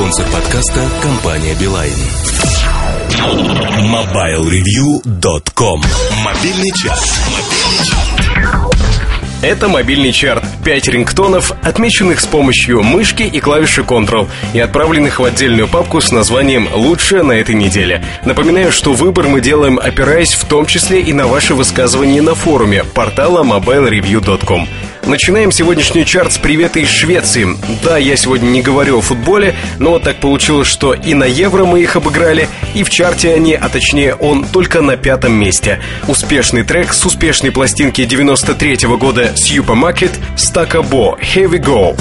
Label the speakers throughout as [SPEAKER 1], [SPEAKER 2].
[SPEAKER 1] Спонсор подкаста – компания «Билайн». MobileReview.com Мобильный час.
[SPEAKER 2] Это мобильный чарт. Пять рингтонов, отмеченных с помощью мышки и клавиши Ctrl и отправленных в отдельную папку с названием «Лучшее на этой неделе». Напоминаю, что выбор мы делаем, опираясь в том числе и на ваши высказывания на форуме портала mobilereview.com. Начинаем сегодняшний чарт с привета из Швеции. Да, я сегодня не говорю о футболе, но так получилось, что и на Евро мы их обыграли, и в чарте они, а точнее он, только на пятом месте. Успешный трек с успешной пластинки 93 -го года Supermarket Стакабо Here we go.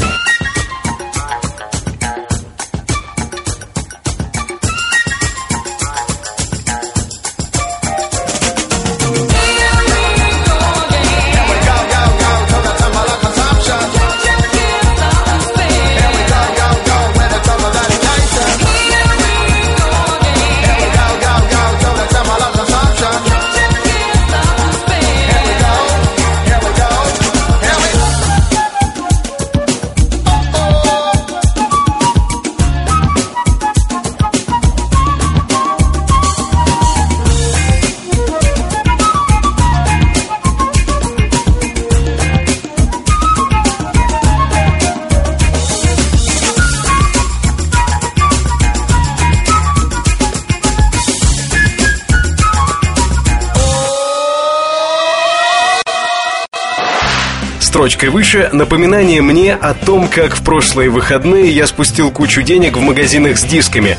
[SPEAKER 2] Строчкой выше напоминание мне о том, как в прошлые выходные я спустил кучу денег в магазинах с дисками.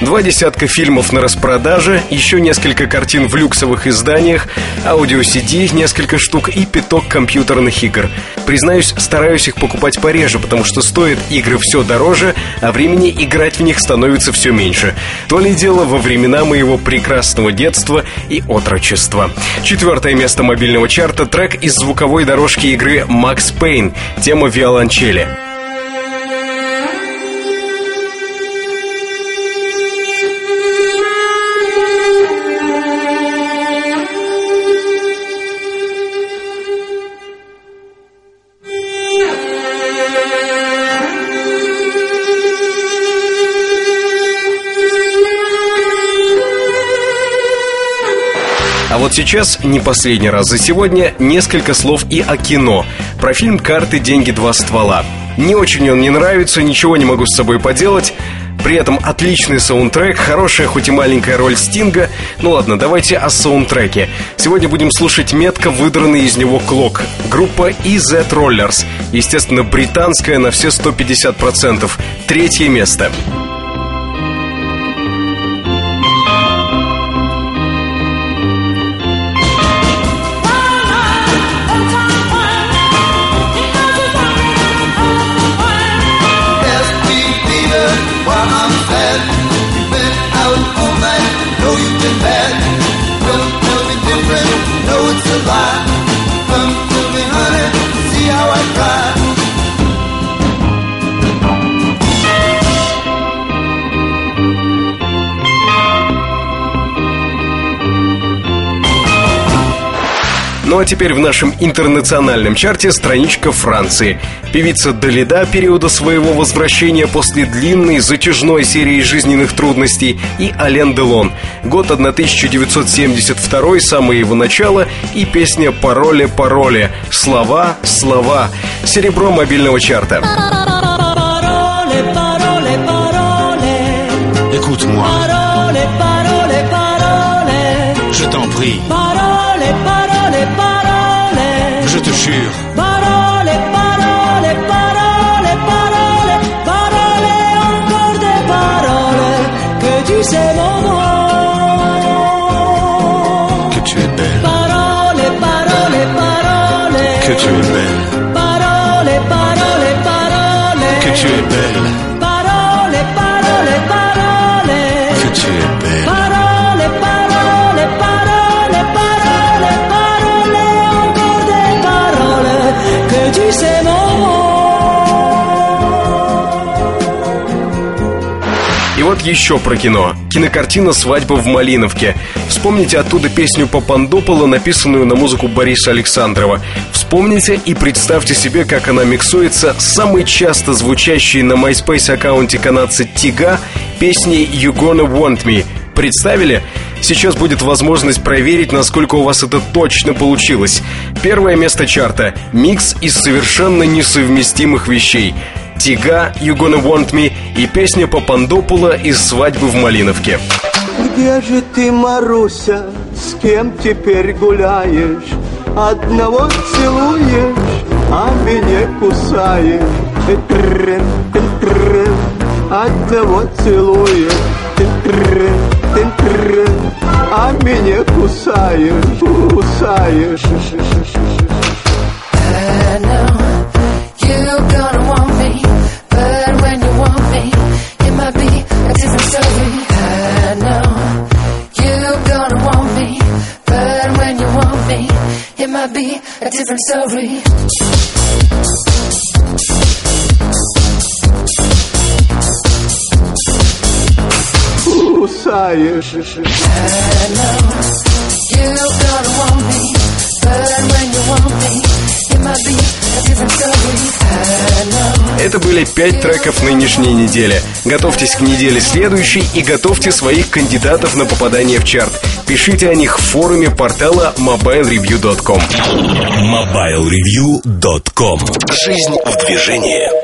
[SPEAKER 2] Два десятка фильмов на распродаже, еще несколько картин в люксовых изданиях, аудио-CD, несколько штук и пяток компьютерных игр. Признаюсь, стараюсь их покупать пореже, потому что стоят игры все дороже, а времени играть в них становится все меньше. То ли дело во времена моего прекрасного детства и отрочества. Четвертое место мобильного чарта – трек из звуковой дорожки игры Макс Пейн, тема виолончели. А вот сейчас, не последний раз за сегодня, несколько слов и о кино. Про фильм «Карты, деньги, два ствола». Не очень он мне нравится, ничего не могу с собой поделать. При этом отличный саундтрек, хорошая, хоть и маленькая роль Стинга. Ну ладно, давайте о саундтреке. Сегодня будем слушать метко выдранный из него клок. Группа EZ Rollers. Естественно, британская на все 150%. Третье место. right. Ну а теперь в нашем интернациональном чарте страничка Франции. Певица Далида периода своего возвращения после длинной затяжной серии жизненных трудностей и Ален Делон. Год 1972, самое его начало и песня «Пароле, пароле». Слова, слова. Серебро мобильного чарта.
[SPEAKER 3] Écoute-moi. Je t'en prie. Je te jure.
[SPEAKER 4] Parole, parole, parole, parole, parole, encore des paroles que tu sais mon nom.
[SPEAKER 3] Que tu es belle.
[SPEAKER 4] Parole, parole, parole.
[SPEAKER 3] Que tu es belle.
[SPEAKER 4] Parole, parole, parole.
[SPEAKER 3] Que tu es belle.
[SPEAKER 2] Еще про кино. Кинокартина «Свадьба в Малиновке». Вспомните оттуда песню Папандопола, написанную на музыку Бориса Александрова. Вспомните и представьте себе, как она миксуется с самой часто звучащей на MySpace аккаунте канадца Тига песней «You Gonna Want Me». Представили? Сейчас будет возможность проверить, насколько у вас это точно получилось. Первое место чарта – микс из совершенно несовместимых вещей. Тига, You Gonna Want Me и песня Папандопула из «Свадьбы в Малиновке».
[SPEAKER 5] Где же ты, Маруся, с кем теперь гуляешь? Одного целуешь, а меня кусаешь. Одного целуешь, а меня кусаешь, кусаешь.
[SPEAKER 6] on me, it might be a different story. Ooh,
[SPEAKER 5] Sire.
[SPEAKER 6] I know you don't want me, but when you want me.
[SPEAKER 2] Это были пять треков нынешней недели. Готовьтесь к неделе следующей и готовьте своих кандидатов на попадание в чарт. Пишите о них в форуме портала mobilereview.com.
[SPEAKER 1] MobileReview.com Жизнь в движении